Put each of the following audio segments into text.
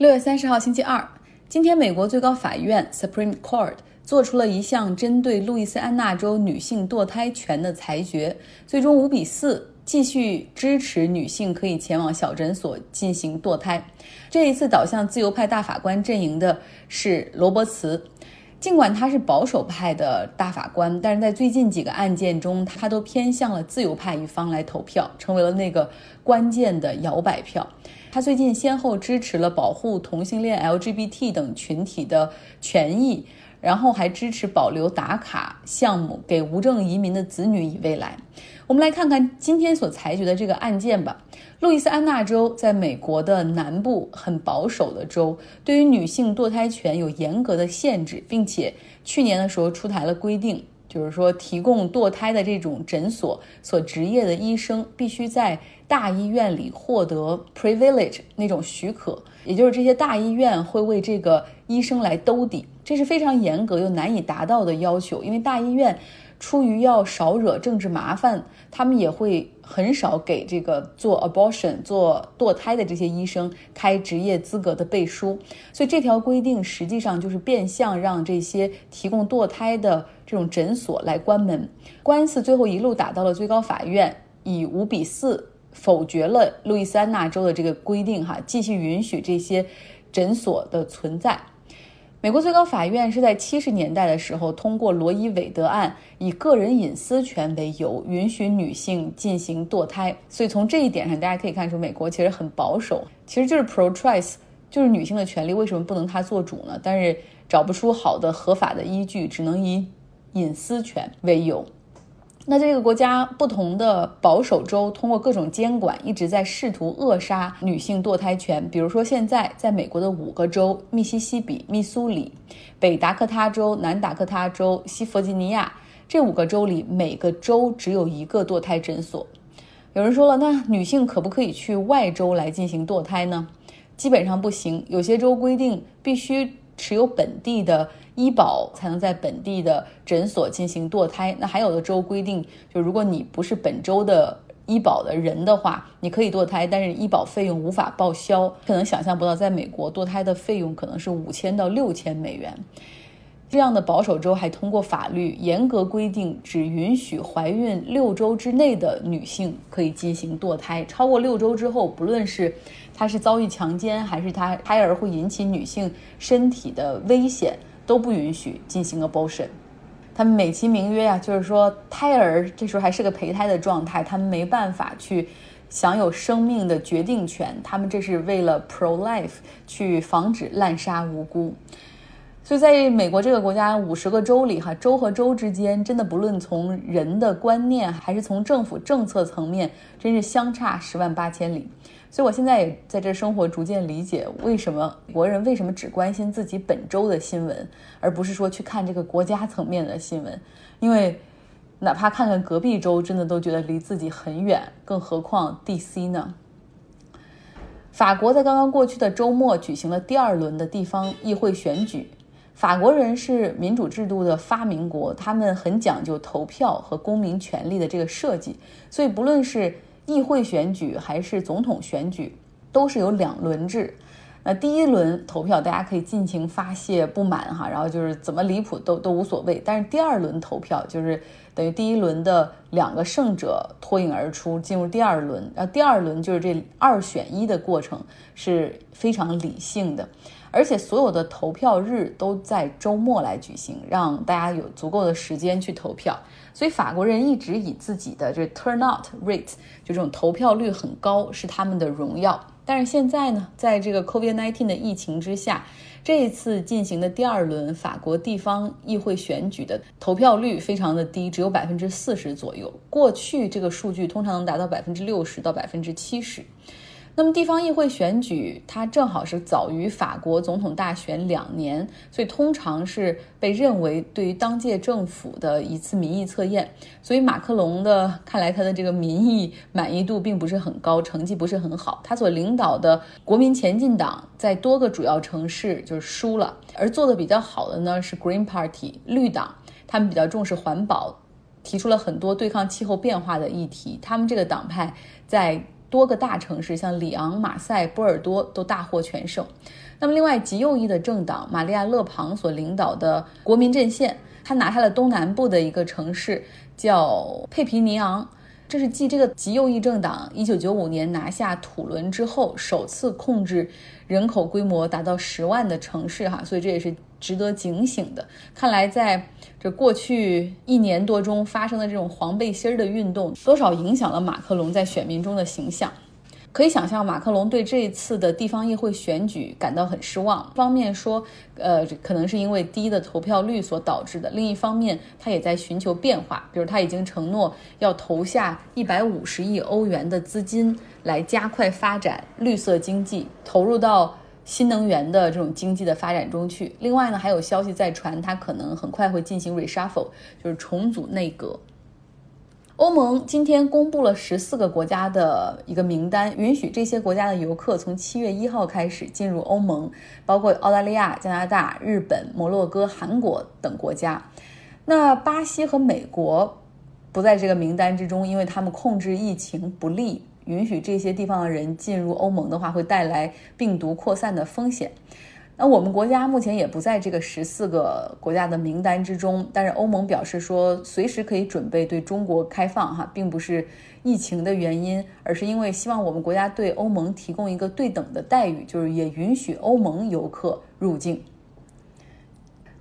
六月三十号，星期二，今天美国最高法院 Supreme Court 做出了一项针对路易斯安那州女性堕胎权的裁决，最终五比四继续支持女性可以前往小诊所进行堕胎。这一次倒向自由派大法官阵营的是罗伯茨，尽管他是保守派的大法官，但是在最近几个案件中，他都偏向了自由派一方来投票，成为了那个关键的摇摆票。他最近先后支持了保护同性恋、LGBT 等群体的权益，然后还支持保留打卡项目给无证移民的子女以未来。我们来看看今天所裁决的这个案件吧。路易斯安那州在美国的南部，很保守的州，对于女性堕胎权有严格的限制，并且去年的时候出台了规定。就是说，提供堕胎的这种诊所所执业的医生必须在大医院里获得 privilege 那种许可，也就是这些大医院会为这个医生来兜底，这是非常严格又难以达到的要求，因为大医院。出于要少惹政治麻烦，他们也会很少给这个做 abortion 做堕胎的这些医生开职业资格的背书，所以这条规定实际上就是变相让这些提供堕胎的这种诊所来关门。官司最后一路打到了最高法院，以五比四否决了路易斯安那州的这个规定，哈，继续允许这些诊所的存在。美国最高法院是在七十年代的时候通过罗伊韦德案，以个人隐私权为由，允许女性进行堕胎。所以从这一点上，大家可以看出，美国其实很保守，其实就是 pro choice，就是女性的权利为什么不能她做主呢？但是找不出好的合法的依据，只能以隐私权为由。那这个国家不同的保守州通过各种监管，一直在试图扼杀女性堕胎权。比如说，现在在美国的五个州：密西西比、密苏里、北达科他州、南达科他州、西弗吉尼亚，这五个州里每个州只有一个堕胎诊所。有人说了，那女性可不可以去外州来进行堕胎呢？基本上不行，有些州规定必须持有本地的。医保才能在本地的诊所进行堕胎。那还有的州规定，就如果你不是本州的医保的人的话，你可以堕胎，但是医保费用无法报销。可能想象不到，在美国堕胎的费用可能是五千到六千美元。这样的保守州还通过法律严格规定，只允许怀孕六周之内的女性可以进行堕胎。超过六周之后，不论是她是遭遇强奸，还是她胎儿会引起女性身体的危险。都不允许进行 abortion，他们美其名曰呀，就是说胎儿这时候还是个胚胎的状态，他们没办法去享有生命的决定权，他们这是为了 pro life 去防止滥杀无辜。所以在美国这个国家五十个州里，哈州和州之间真的不论从人的观念还是从政府政策层面，真是相差十万八千里。所以，我现在也在这生活，逐渐理解为什么国人为什么只关心自己本州的新闻，而不是说去看这个国家层面的新闻。因为，哪怕看看隔壁州，真的都觉得离自己很远，更何况 DC 呢？法国在刚刚过去的周末举行了第二轮的地方议会选举。法国人是民主制度的发明国，他们很讲究投票和公民权利的这个设计，所以不论是。议会选举还是总统选举，都是有两轮制。那第一轮投票，大家可以尽情发泄不满哈，然后就是怎么离谱都都无所谓。但是第二轮投票，就是等于第一轮的两个胜者脱颖而出，进入第二轮。然后第二轮就是这二选一的过程是非常理性的。而且所有的投票日都在周末来举行，让大家有足够的时间去投票。所以法国人一直以自己的这 turnout rate 就这种投票率很高是他们的荣耀。但是现在呢，在这个 COVID-19 的疫情之下，这一次进行的第二轮法国地方议会选举的投票率非常的低，只有百分之四十左右。过去这个数据通常能达到百分之六十到百分之七十。那么地方议会选举，它正好是早于法国总统大选两年，所以通常是被认为对于当届政府的一次民意测验。所以马克龙的看来，他的这个民意满意度并不是很高，成绩不是很好。他所领导的国民前进党在多个主要城市就是输了，而做的比较好的呢是 Green Party 绿党，他们比较重视环保，提出了很多对抗气候变化的议题。他们这个党派在。多个大城市，像里昂、马赛、波尔多都大获全胜。那么，另外极右翼的政党玛丽亚·勒庞所领导的国民阵线，他拿下了东南部的一个城市，叫佩皮尼昂。这是继这个极右翼政党1995年拿下土伦之后，首次控制人口规模达到十万的城市哈，所以这也是值得警醒的。看来在这过去一年多中发生的这种黄背心儿的运动，多少影响了马克龙在选民中的形象。可以想象，马克龙对这一次的地方议会选举感到很失望。一方面说，呃，可能是因为低的投票率所导致的；另一方面，他也在寻求变化，比如他已经承诺要投下一百五十亿欧元的资金来加快发展绿色经济，投入到新能源的这种经济的发展中去。另外呢，还有消息在传，它可能很快会进行 reshuffle，就是重组内阁。欧盟今天公布了十四个国家的一个名单，允许这些国家的游客从七月一号开始进入欧盟，包括澳大利亚、加拿大、日本、摩洛哥、韩国等国家。那巴西和美国不在这个名单之中，因为他们控制疫情不利，允许这些地方的人进入欧盟的话，会带来病毒扩散的风险。那我们国家目前也不在这个十四个国家的名单之中，但是欧盟表示说，随时可以准备对中国开放，哈，并不是疫情的原因，而是因为希望我们国家对欧盟提供一个对等的待遇，就是也允许欧盟游客入境。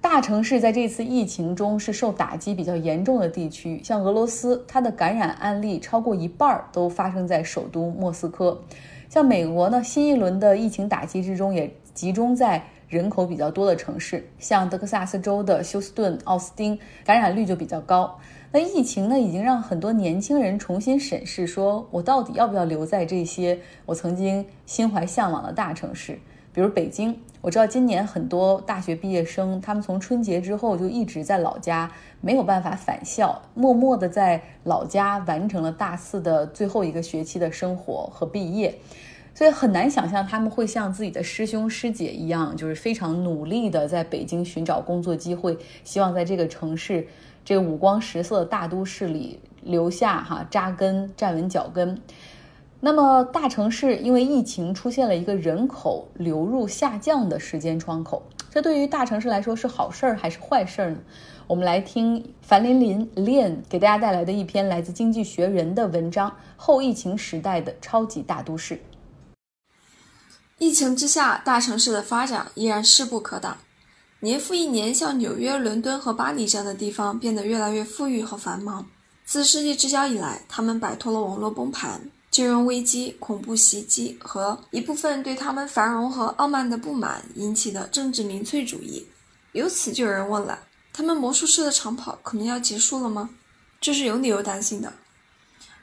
大城市在这次疫情中是受打击比较严重的地区，像俄罗斯，它的感染案例超过一半都发生在首都莫斯科。像美国呢，新一轮的疫情打击之中也。集中在人口比较多的城市，像德克萨斯州的休斯顿、奥斯汀，感染率就比较高。那疫情呢，已经让很多年轻人重新审视，说我到底要不要留在这些我曾经心怀向往的大城市，比如北京。我知道今年很多大学毕业生，他们从春节之后就一直在老家，没有办法返校，默默的在老家完成了大四的最后一个学期的生活和毕业。所以很难想象他们会像自己的师兄师姐一样，就是非常努力的在北京寻找工作机会，希望在这个城市，这个五光十色的大都市里留下哈扎根站稳脚跟。那么大城市因为疫情出现了一个人口流入下降的时间窗口，这对于大城市来说是好事儿还是坏事儿呢？我们来听樊琳琳 Lian 给大家带来的一篇来自《经济学人》的文章：后疫情时代的超级大都市。疫情之下，大城市的发展依然势不可挡。年复一年，像纽约、伦敦和巴黎这样的地方变得越来越富裕和繁忙。自世纪之交以来，他们摆脱了网络崩盘、金融危机、恐怖袭击和一部分对他们繁荣和傲慢的不满引起的政治民粹主义。由此，就有人问了：他们魔术师的长跑可能要结束了吗？这是有理由担心的。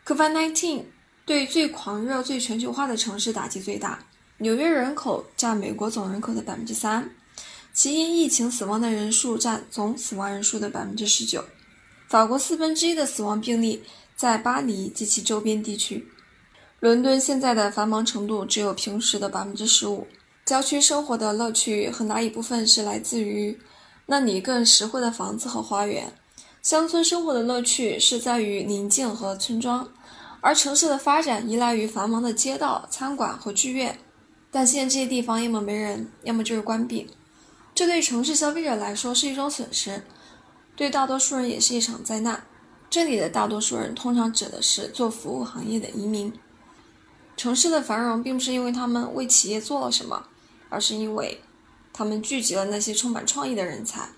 COVID-19 对最狂热、最全球化的城市打击最大。纽约人口占美国总人口的百分之三，其因疫情死亡的人数占总死亡人数的百分之十九。法国四分之一的死亡病例在巴黎及其周边地区。伦敦现在的繁忙程度只有平时的百分之十五。郊区生活的乐趣很大一部分是来自于那里更实惠的房子和花园。乡村生活的乐趣是在于宁静和村庄，而城市的发展依赖于繁忙的街道、餐馆和剧院。但现在这些地方要么没人，要么就是关闭，这对城市消费者来说是一种损失，对大多数人也是一场灾难。这里的大多数人通常指的是做服务行业的移民。城市的繁荣并不是因为他们为企业做了什么，而是因为他们聚集了那些充满创意的人才。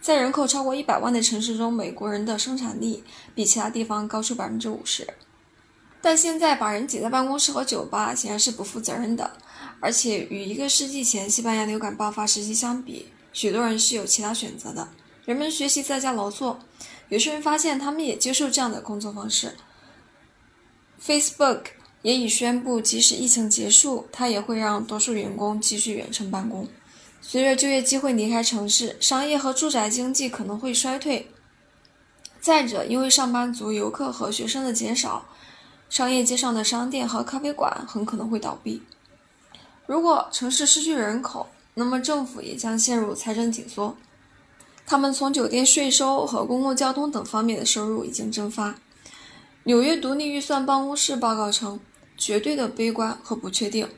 在人口超过一百万的城市中，美国人的生产力比其他地方高出百分之五十。但现在把人挤在办公室和酒吧显然是不负责任的，而且与一个世纪前西班牙流感爆发时期相比，许多人是有其他选择的。人们学习在家劳作，有些人发现他们也接受这样的工作方式。Facebook 也已宣布，即使疫情结束，它也会让多数员工继续远程办公。随着就业机会离开城市，商业和住宅经济可能会衰退。再者，因为上班族、游客和学生的减少。商业街上的商店和咖啡馆很可能会倒闭。如果城市失去人口，那么政府也将陷入财政紧缩。他们从酒店税收和公共交通等方面的收入已经蒸发。纽约独立预算办公室报告称，绝对的悲观和不确定，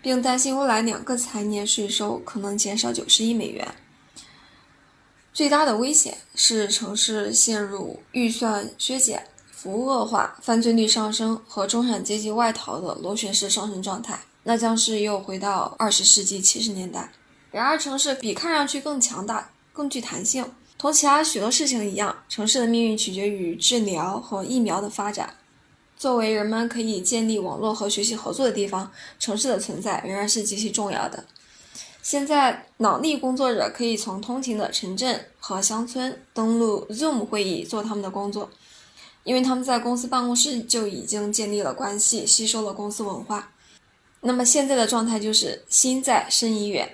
并担心未来两个财年税收可能减少九十亿美元。最大的危险是城市陷入预算削减、服务恶化、犯罪率上升和中产阶级外逃的螺旋式上升状态，那将是又回到二十世纪七十年代。然而，城市比看上去更强大、更具弹性。同其他许多事情一样，城市的命运取决于治疗和疫苗的发展。作为人们可以建立网络和学习合作的地方，城市的存在仍然是极其重要的。现在，脑力工作者可以从通勤的城镇和乡村登录 Zoom 会议做他们的工作，因为他们在公司办公室就已经建立了关系，吸收了公司文化。那么现在的状态就是心在身已远。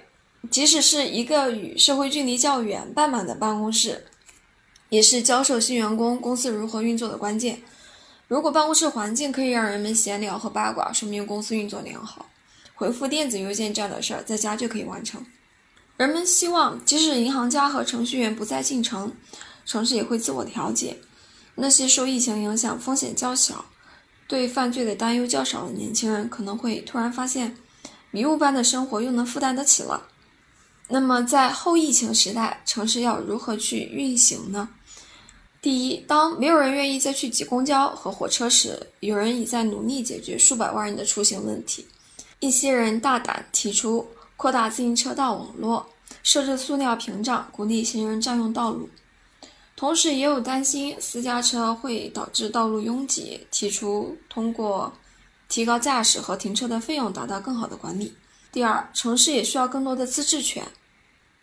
即使是一个与社会距离较远、半满的办公室，也是教授新员工公司如何运作的关键。如果办公室环境可以让人们闲聊和八卦，说明公司运作良好。回复电子邮件这样的事儿，在家就可以完成。人们希望，即使银行家和程序员不再进城，城市也会自我调节。那些受疫情影响、风险较小、对犯罪的担忧较少的年轻人，可能会突然发现，迷雾般的生活又能负担得起了。那么，在后疫情时代，城市要如何去运行呢？第一，当没有人愿意再去挤公交和火车时，有人已在努力解决数百万人的出行问题。一些人大胆提出扩大自行车道网络，设置塑料屏障，鼓励行人占用道路。同时，也有担心私家车会导致道路拥挤，提出通过提高驾驶和停车的费用，达到更好的管理。第二，城市也需要更多的自治权。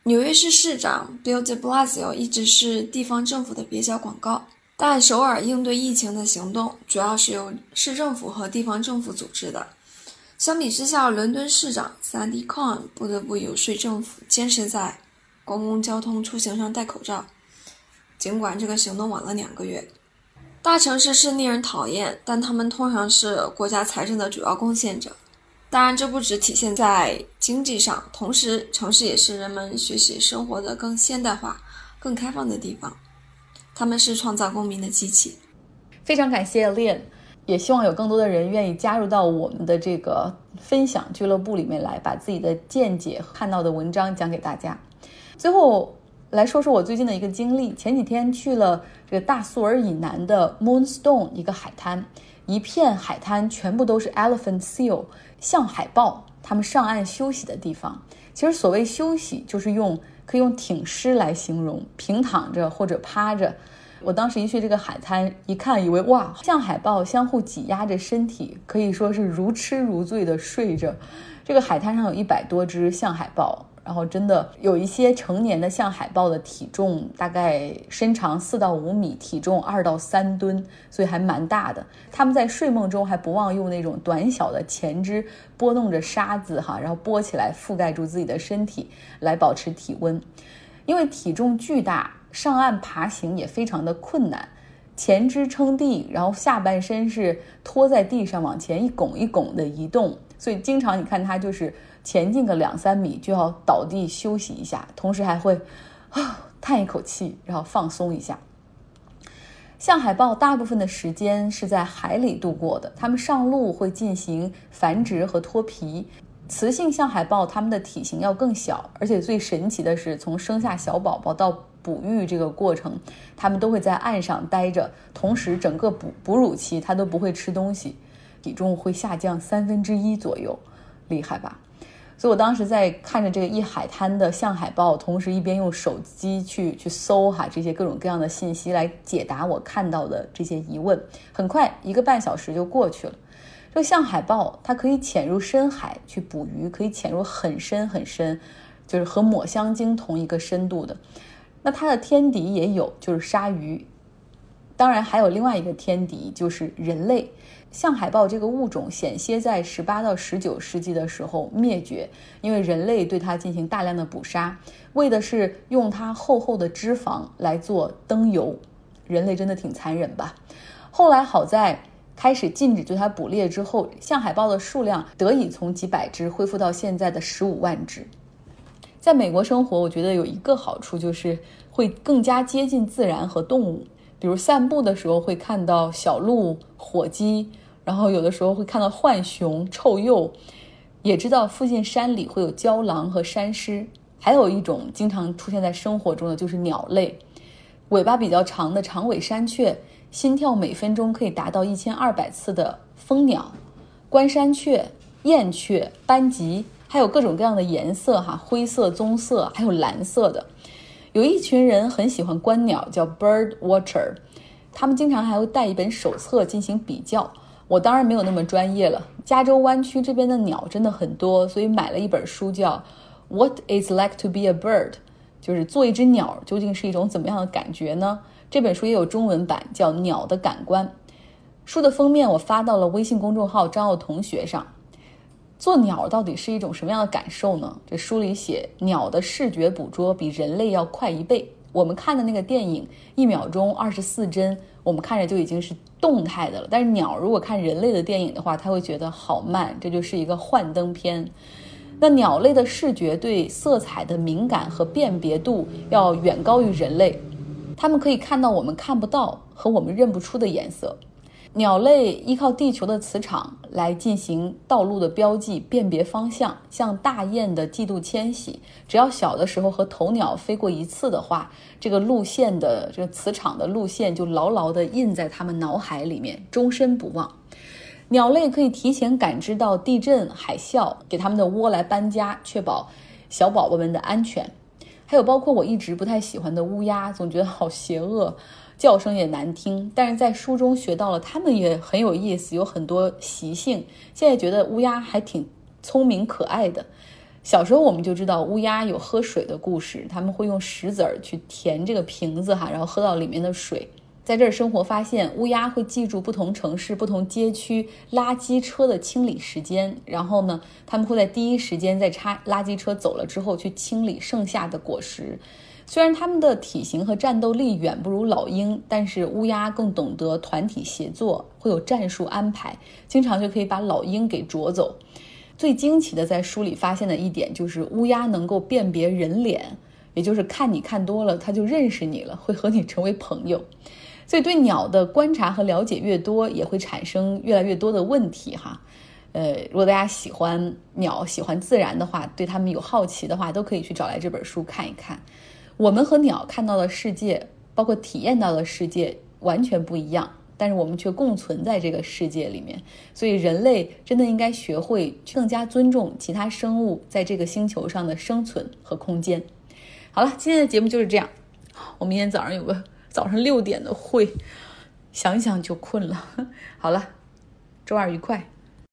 纽约市市长 Bill de Blasio 一直是地方政府的蹩脚广告，但首尔应对疫情的行动主要是由市政府和地方政府组织的。相比之下，伦敦市长 Sandy Cohen 不得不游说政府坚持在公共交通出行上戴口罩，尽管这个行动晚了两个月。大城市是令人讨厌，但他们通常是国家财政的主要贡献者。当然，这不只体现在经济上，同时城市也是人们学习生活的更现代化、更开放的地方。他们是创造公民的机器。非常感谢 lin 也希望有更多的人愿意加入到我们的这个分享俱乐部里面来，把自己的见解、看到的文章讲给大家。最后来说说我最近的一个经历，前几天去了这个大苏尔以南的 Moonstone 一个海滩，一片海滩全部都是 elephant seal。象海豹，他们上岸休息的地方，其实所谓休息，就是用可以用挺尸来形容，平躺着或者趴着。我当时一去这个海滩，一看，以为哇，象海豹相互挤压着身体，可以说是如痴如醉的睡着。这个海滩上有一百多只象海豹。然后真的有一些成年的象海豹的体重大概身长四到五米，体重二到三吨，所以还蛮大的。它们在睡梦中还不忘用那种短小的前肢拨弄着沙子哈，然后拨起来覆盖住自己的身体来保持体温。因为体重巨大，上岸爬行也非常的困难，前肢撑地，然后下半身是拖在地上往前一拱一拱的移动，所以经常你看它就是。前进个两三米就要倒地休息一下，同时还会啊 叹一口气，然后放松一下。象海豹大部分的时间是在海里度过的，它们上路会进行繁殖和脱皮。雌性象海豹它们的体型要更小，而且最神奇的是，从生下小宝宝到哺育这个过程，它们都会在岸上待着，同时整个哺哺乳期它都不会吃东西，体重会下降三分之一左右，厉害吧？所以我当时在看着这个一海滩的象海豹，同时一边用手机去去搜哈这些各种各样的信息来解答我看到的这些疑问。很快一个半小时就过去了。这个象海豹它可以潜入深海去捕鱼，可以潜入很深很深，就是和抹香鲸同一个深度的。那它的天敌也有，就是鲨鱼。当然还有另外一个天敌，就是人类。象海豹这个物种险些在十八到十九世纪的时候灭绝，因为人类对它进行大量的捕杀，为的是用它厚厚的脂肪来做灯油。人类真的挺残忍吧？后来好在开始禁止对它捕猎之后，象海豹的数量得以从几百只恢复到现在的十五万只。在美国生活，我觉得有一个好处就是会更加接近自然和动物，比如散步的时候会看到小鹿、火鸡。然后有的时候会看到浣熊、臭鼬，也知道附近山里会有郊狼和山狮。还有一种经常出现在生活中的就是鸟类，尾巴比较长的长尾山雀，心跳每分钟可以达到一千二百次的蜂鸟，关山雀、燕雀、斑吉，还有各种各样的颜色哈，灰色、棕色，还有蓝色的。有一群人很喜欢观鸟，叫 bird watcher，他们经常还会带一本手册进行比较。我当然没有那么专业了，加州湾区这边的鸟真的很多，所以买了一本书叫。What is like to be a bird？就是做一只鸟究竟是一种怎么样的感觉呢？这本书也有中文版，叫《鸟的感官》。书的封面我发到了微信公众号张奥同学上。做鸟到底是一种什么样的感受呢？这书里写，鸟的视觉捕捉比人类要快一倍。我们看的那个电影一秒钟二十四帧，我们看着就已经是动态的了。但是鸟如果看人类的电影的话，它会觉得好慢，这就是一个幻灯片。那鸟类的视觉对色彩的敏感和辨别度要远高于人类，它们可以看到我们看不到和我们认不出的颜色。鸟类依靠地球的磁场来进行道路的标记、辨别方向，像大雁的季度迁徙，只要小的时候和头鸟飞过一次的话，这个路线的这个磁场的路线就牢牢地印在它们脑海里面，终身不忘。鸟类可以提前感知到地震、海啸，给他们的窝来搬家，确保小宝宝们的安全。还有包括我一直不太喜欢的乌鸦，总觉得好邪恶，叫声也难听。但是在书中学到了，它们也很有意思，有很多习性。现在觉得乌鸦还挺聪明可爱的。小时候我们就知道乌鸦有喝水的故事，他们会用石子儿去填这个瓶子哈，然后喝到里面的水。在这儿生活，发现乌鸦会记住不同城市、不同街区垃圾车的清理时间，然后呢，他们会在第一时间在差垃圾车走了之后去清理剩下的果实。虽然它们的体型和战斗力远不如老鹰，但是乌鸦更懂得团体协作，会有战术安排，经常就可以把老鹰给啄走。最惊奇的，在书里发现的一点就是乌鸦能够辨别人脸，也就是看你看多了，它就认识你了，会和你成为朋友。所以，对鸟的观察和了解越多，也会产生越来越多的问题哈。呃，如果大家喜欢鸟、喜欢自然的话，对它们有好奇的话，都可以去找来这本书看一看。我们和鸟看到的世界，包括体验到的世界，完全不一样，但是我们却共存在这个世界里面。所以，人类真的应该学会更加尊重其他生物在这个星球上的生存和空间。好了，今天的节目就是这样。我明天早上有个。早上六点的会，想想就困了。好了，周二愉快。